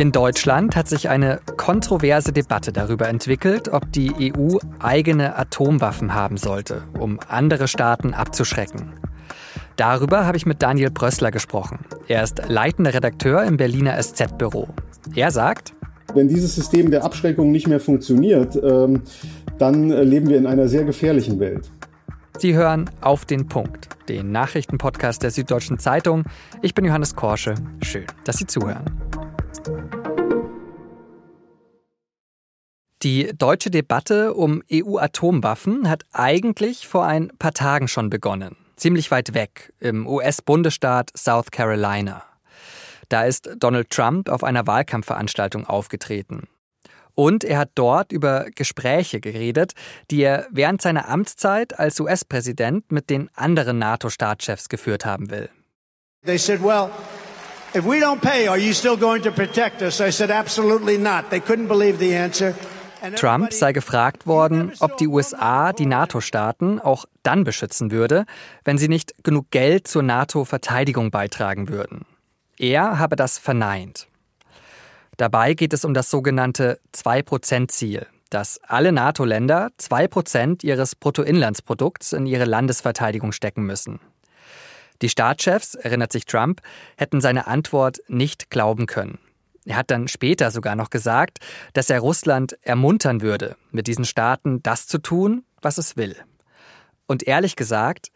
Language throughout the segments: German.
In Deutschland hat sich eine kontroverse Debatte darüber entwickelt, ob die EU eigene Atomwaffen haben sollte, um andere Staaten abzuschrecken. Darüber habe ich mit Daniel Brössler gesprochen. Er ist leitender Redakteur im Berliner SZ-Büro. Er sagt, wenn dieses System der Abschreckung nicht mehr funktioniert, ähm, dann leben wir in einer sehr gefährlichen Welt. Sie hören auf den Punkt, den Nachrichtenpodcast der Süddeutschen Zeitung. Ich bin Johannes Korsche. Schön, dass Sie zuhören. Die deutsche Debatte um EU-Atomwaffen hat eigentlich vor ein paar Tagen schon begonnen. Ziemlich weit weg, im US-Bundesstaat South Carolina. Da ist Donald Trump auf einer Wahlkampfveranstaltung aufgetreten. Und er hat dort über Gespräche geredet, die er während seiner Amtszeit als US-Präsident mit den anderen NATO-Staatschefs geführt haben will. They said, well, if we don't pay, are you still going to protect us? I said, absolutely not. They couldn't believe the answer. Trump sei gefragt worden, ob die USA die NATO-Staaten auch dann beschützen würde, wenn sie nicht genug Geld zur NATO-Verteidigung beitragen würden. Er habe das verneint. Dabei geht es um das sogenannte 2-Prozent-Ziel, dass alle NATO-Länder 2% ihres Bruttoinlandsprodukts in ihre Landesverteidigung stecken müssen. Die Staatschefs, erinnert sich Trump, hätten seine Antwort nicht glauben können. Er hat dann später sogar noch gesagt, dass er Russland ermuntern würde, mit diesen Staaten das zu tun, was es will. Und ehrlich gesagt,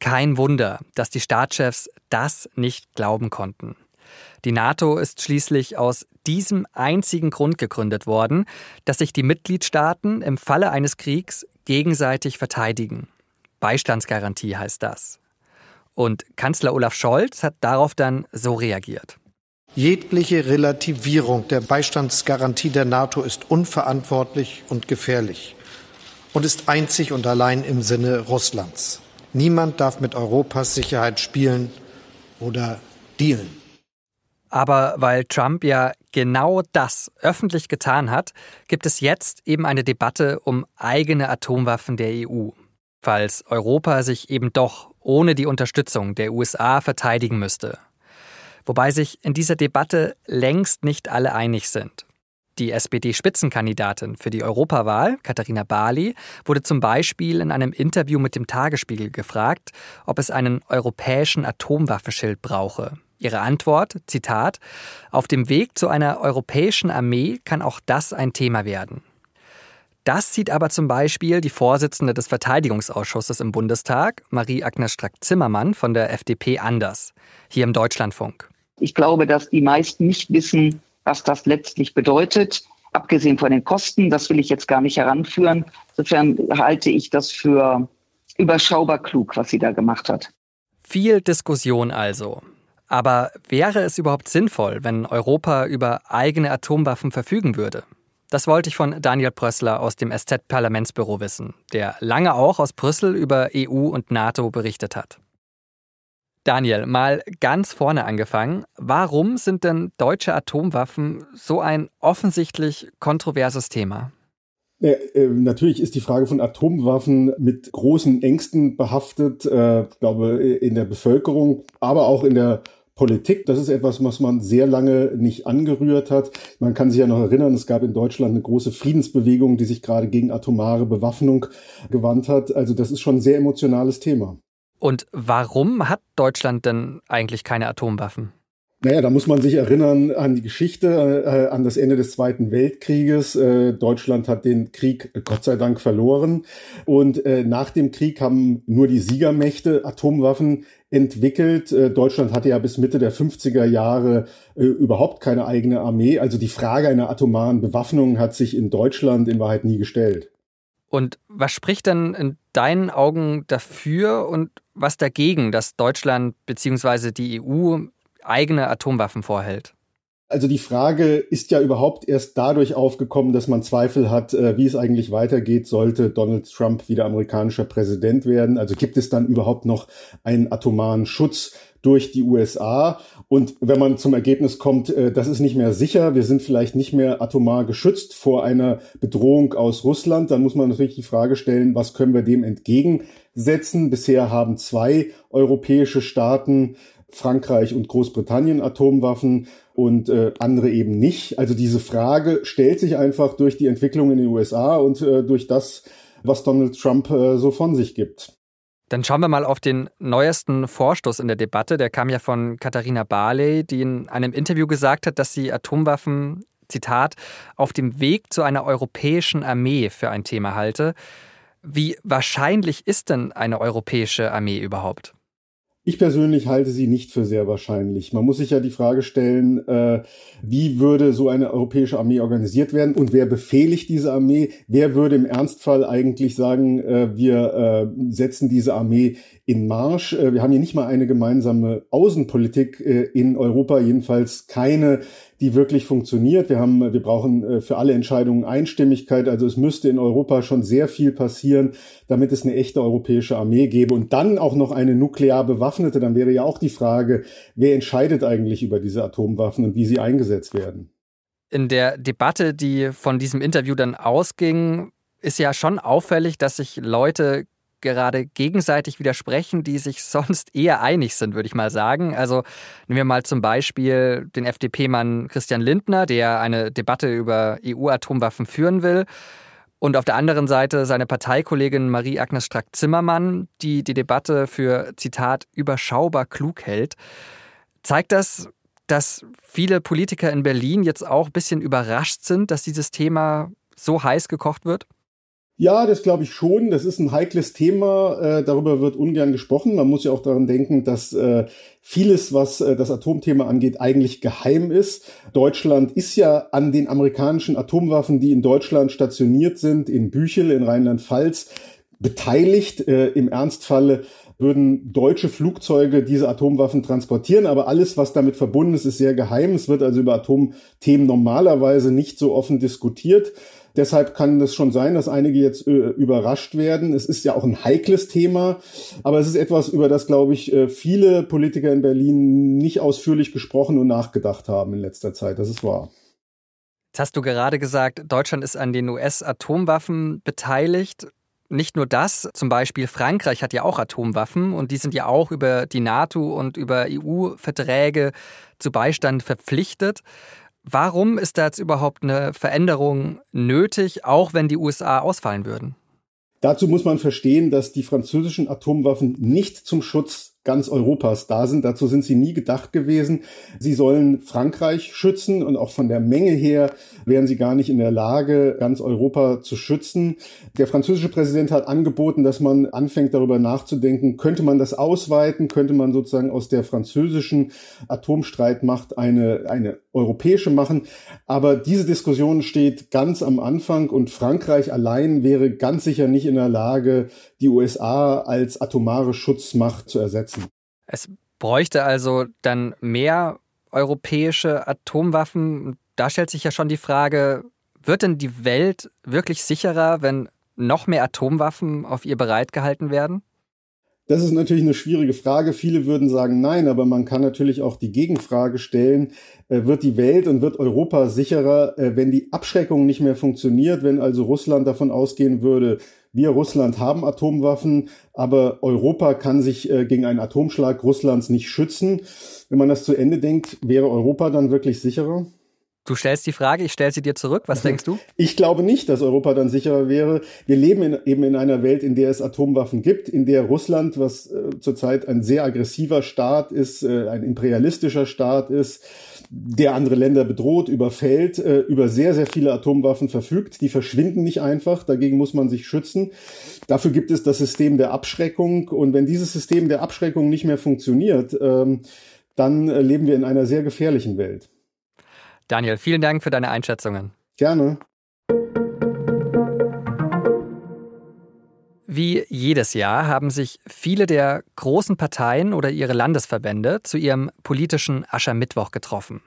kein Wunder, dass die Staatschefs das nicht glauben konnten. Die NATO ist schließlich aus diesem einzigen Grund gegründet worden, dass sich die Mitgliedstaaten im Falle eines Kriegs gegenseitig verteidigen. Beistandsgarantie heißt das. Und Kanzler Olaf Scholz hat darauf dann so reagiert. Jegliche Relativierung der Beistandsgarantie der NATO ist unverantwortlich und gefährlich und ist einzig und allein im Sinne Russlands. Niemand darf mit Europas Sicherheit spielen oder dealen. Aber weil Trump ja genau das öffentlich getan hat, gibt es jetzt eben eine Debatte um eigene Atomwaffen der EU, falls Europa sich eben doch ohne die Unterstützung der USA verteidigen müsste wobei sich in dieser Debatte längst nicht alle einig sind. Die SPD-Spitzenkandidatin für die Europawahl, Katharina Barley, wurde zum Beispiel in einem Interview mit dem Tagesspiegel gefragt, ob es einen europäischen Atomwaffenschild brauche. Ihre Antwort, Zitat, auf dem Weg zu einer europäischen Armee kann auch das ein Thema werden. Das sieht aber zum Beispiel die Vorsitzende des Verteidigungsausschusses im Bundestag, Marie-Agnes Strack-Zimmermann von der FDP, anders, hier im Deutschlandfunk. Ich glaube, dass die meisten nicht wissen, was das letztlich bedeutet. Abgesehen von den Kosten, das will ich jetzt gar nicht heranführen. Insofern halte ich das für überschaubar klug, was sie da gemacht hat. Viel Diskussion also. Aber wäre es überhaupt sinnvoll, wenn Europa über eigene Atomwaffen verfügen würde? Das wollte ich von Daniel Prössler aus dem SZ-Parlamentsbüro wissen, der lange auch aus Brüssel über EU und NATO berichtet hat. Daniel, mal ganz vorne angefangen. Warum sind denn deutsche Atomwaffen so ein offensichtlich kontroverses Thema? Ja, äh, natürlich ist die Frage von Atomwaffen mit großen Ängsten behaftet, äh, glaube in der Bevölkerung, aber auch in der Politik. Das ist etwas, was man sehr lange nicht angerührt hat. Man kann sich ja noch erinnern, es gab in Deutschland eine große Friedensbewegung, die sich gerade gegen atomare Bewaffnung gewandt hat. Also das ist schon ein sehr emotionales Thema. Und warum hat Deutschland denn eigentlich keine Atomwaffen? Naja, da muss man sich erinnern an die Geschichte, äh, an das Ende des Zweiten Weltkrieges. Äh, Deutschland hat den Krieg äh, Gott sei Dank verloren. Und äh, nach dem Krieg haben nur die Siegermächte Atomwaffen entwickelt. Äh, Deutschland hatte ja bis Mitte der 50er Jahre äh, überhaupt keine eigene Armee. Also die Frage einer atomaren Bewaffnung hat sich in Deutschland in Wahrheit nie gestellt. Und was spricht denn in deinen Augen dafür und was dagegen, dass Deutschland bzw. die EU eigene Atomwaffen vorhält? Also die Frage ist ja überhaupt erst dadurch aufgekommen, dass man Zweifel hat, äh, wie es eigentlich weitergeht, sollte Donald Trump wieder amerikanischer Präsident werden. Also gibt es dann überhaupt noch einen atomaren Schutz durch die USA? Und wenn man zum Ergebnis kommt, äh, das ist nicht mehr sicher, wir sind vielleicht nicht mehr atomar geschützt vor einer Bedrohung aus Russland, dann muss man natürlich die Frage stellen, was können wir dem entgegensetzen? Bisher haben zwei europäische Staaten Frankreich und Großbritannien Atomwaffen und äh, andere eben nicht. Also diese Frage stellt sich einfach durch die Entwicklung in den USA und äh, durch das, was Donald Trump äh, so von sich gibt. Dann schauen wir mal auf den neuesten Vorstoß in der Debatte. Der kam ja von Katharina Barley, die in einem Interview gesagt hat, dass sie Atomwaffen, Zitat, auf dem Weg zu einer europäischen Armee für ein Thema halte. Wie wahrscheinlich ist denn eine europäische Armee überhaupt? Ich persönlich halte sie nicht für sehr wahrscheinlich. Man muss sich ja die Frage stellen, äh, wie würde so eine europäische Armee organisiert werden und wer befehligt diese Armee? Wer würde im Ernstfall eigentlich sagen, äh, wir äh, setzen diese Armee in Marsch? Äh, wir haben hier nicht mal eine gemeinsame Außenpolitik äh, in Europa, jedenfalls keine die wirklich funktioniert. Wir haben, wir brauchen äh, für alle Entscheidungen Einstimmigkeit. Also es müsste in Europa schon sehr viel passieren, damit es eine echte europäische Armee gäbe und dann auch noch eine nuklear bewaffnete. Dann wäre ja auch die Frage, wer entscheidet eigentlich über diese Atomwaffen und wie sie eingesetzt werden? In der Debatte, die von diesem Interview dann ausging, ist ja schon auffällig, dass sich Leute gerade gegenseitig widersprechen, die sich sonst eher einig sind, würde ich mal sagen. Also nehmen wir mal zum Beispiel den FDP-Mann Christian Lindner, der eine Debatte über EU-Atomwaffen führen will. Und auf der anderen Seite seine Parteikollegin Marie-Agnes Strack-Zimmermann, die die Debatte für, Zitat, überschaubar klug hält. Zeigt das, dass viele Politiker in Berlin jetzt auch ein bisschen überrascht sind, dass dieses Thema so heiß gekocht wird? Ja, das glaube ich schon. Das ist ein heikles Thema. Äh, darüber wird ungern gesprochen. Man muss ja auch daran denken, dass äh, vieles, was äh, das Atomthema angeht, eigentlich geheim ist. Deutschland ist ja an den amerikanischen Atomwaffen, die in Deutschland stationiert sind, in Büchel, in Rheinland-Pfalz, beteiligt. Äh, Im Ernstfalle würden deutsche Flugzeuge diese Atomwaffen transportieren, aber alles, was damit verbunden ist, ist sehr geheim. Es wird also über Atomthemen normalerweise nicht so offen diskutiert. Deshalb kann es schon sein, dass einige jetzt äh, überrascht werden. Es ist ja auch ein heikles Thema, aber es ist etwas, über das, glaube ich, äh, viele Politiker in Berlin nicht ausführlich gesprochen und nachgedacht haben in letzter Zeit. Das ist wahr. Jetzt hast du gerade gesagt, Deutschland ist an den US-Atomwaffen beteiligt. Nicht nur das, zum Beispiel Frankreich hat ja auch Atomwaffen und die sind ja auch über die NATO und über EU-Verträge zu Beistand verpflichtet. Warum ist da jetzt überhaupt eine Veränderung nötig, auch wenn die USA ausfallen würden? Dazu muss man verstehen, dass die französischen Atomwaffen nicht zum Schutz ganz Europas da sind. Dazu sind sie nie gedacht gewesen. Sie sollen Frankreich schützen und auch von der Menge her wären sie gar nicht in der Lage, ganz Europa zu schützen. Der französische Präsident hat angeboten, dass man anfängt darüber nachzudenken, könnte man das ausweiten, könnte man sozusagen aus der französischen Atomstreitmacht eine, eine europäische machen. Aber diese Diskussion steht ganz am Anfang und Frankreich allein wäre ganz sicher nicht in der Lage, die USA als atomare Schutzmacht zu ersetzen. Es bräuchte also dann mehr europäische Atomwaffen. Da stellt sich ja schon die Frage, wird denn die Welt wirklich sicherer, wenn noch mehr Atomwaffen auf ihr bereitgehalten werden? Das ist natürlich eine schwierige Frage. Viele würden sagen nein, aber man kann natürlich auch die Gegenfrage stellen, äh, wird die Welt und wird Europa sicherer, äh, wenn die Abschreckung nicht mehr funktioniert, wenn also Russland davon ausgehen würde, wir Russland haben Atomwaffen, aber Europa kann sich äh, gegen einen Atomschlag Russlands nicht schützen. Wenn man das zu Ende denkt, wäre Europa dann wirklich sicherer? Du stellst die Frage, ich stelle sie dir zurück. Was denkst du? Ich glaube nicht, dass Europa dann sicherer wäre. Wir leben in, eben in einer Welt, in der es Atomwaffen gibt, in der Russland, was äh, zurzeit ein sehr aggressiver Staat ist, äh, ein imperialistischer Staat ist, der andere Länder bedroht, überfällt, äh, über sehr, sehr viele Atomwaffen verfügt. Die verschwinden nicht einfach, dagegen muss man sich schützen. Dafür gibt es das System der Abschreckung. Und wenn dieses System der Abschreckung nicht mehr funktioniert, ähm, dann äh, leben wir in einer sehr gefährlichen Welt. Daniel, vielen Dank für deine Einschätzungen. Gerne. Wie jedes Jahr haben sich viele der großen Parteien oder ihre Landesverbände zu ihrem politischen Aschermittwoch getroffen.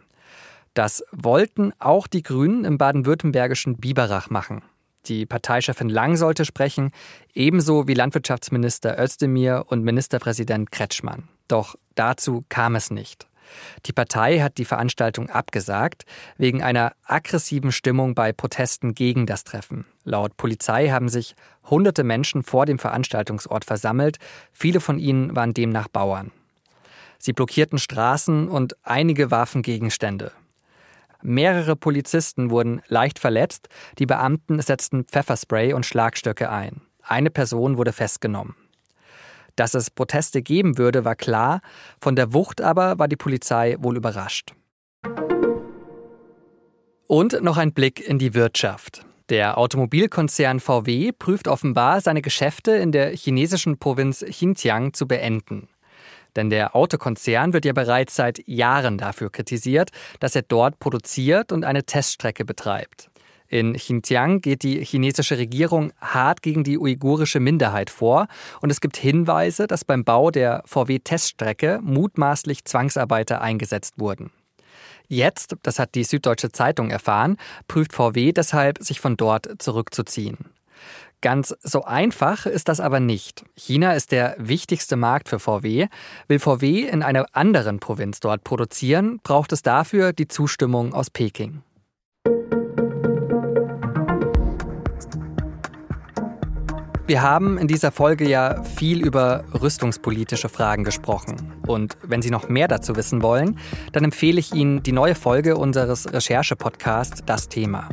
Das wollten auch die Grünen im baden-württembergischen Biberach machen. Die Parteichefin Lang sollte sprechen, ebenso wie Landwirtschaftsminister Özdemir und Ministerpräsident Kretschmann. Doch dazu kam es nicht. Die Partei hat die Veranstaltung abgesagt, wegen einer aggressiven Stimmung bei Protesten gegen das Treffen. Laut Polizei haben sich hunderte Menschen vor dem Veranstaltungsort versammelt, viele von ihnen waren demnach Bauern. Sie blockierten Straßen und einige warfen Gegenstände. Mehrere Polizisten wurden leicht verletzt, die Beamten setzten Pfefferspray und Schlagstöcke ein. Eine Person wurde festgenommen. Dass es Proteste geben würde, war klar, von der Wucht aber war die Polizei wohl überrascht. Und noch ein Blick in die Wirtschaft. Der Automobilkonzern VW prüft offenbar, seine Geschäfte in der chinesischen Provinz Xinjiang zu beenden. Denn der Autokonzern wird ja bereits seit Jahren dafür kritisiert, dass er dort produziert und eine Teststrecke betreibt. In Xinjiang geht die chinesische Regierung hart gegen die uigurische Minderheit vor und es gibt Hinweise, dass beim Bau der VW-Teststrecke mutmaßlich Zwangsarbeiter eingesetzt wurden. Jetzt, das hat die Süddeutsche Zeitung erfahren, prüft VW deshalb, sich von dort zurückzuziehen. Ganz so einfach ist das aber nicht. China ist der wichtigste Markt für VW. Will VW in einer anderen Provinz dort produzieren, braucht es dafür die Zustimmung aus Peking. Wir haben in dieser Folge ja viel über rüstungspolitische Fragen gesprochen. Und wenn Sie noch mehr dazu wissen wollen, dann empfehle ich Ihnen die neue Folge unseres Recherche-Podcasts Das Thema.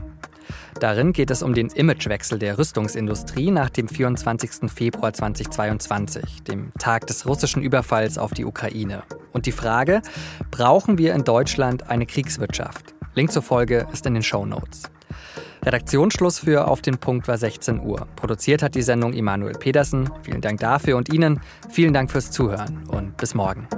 Darin geht es um den Imagewechsel der Rüstungsindustrie nach dem 24. Februar 2022, dem Tag des russischen Überfalls auf die Ukraine. Und die Frage, brauchen wir in Deutschland eine Kriegswirtschaft? Link zur Folge ist in den Show Notes. Redaktionsschluss für Auf den Punkt war 16 Uhr. Produziert hat die Sendung Emanuel Pedersen. Vielen Dank dafür und Ihnen. Vielen Dank fürs Zuhören und bis morgen.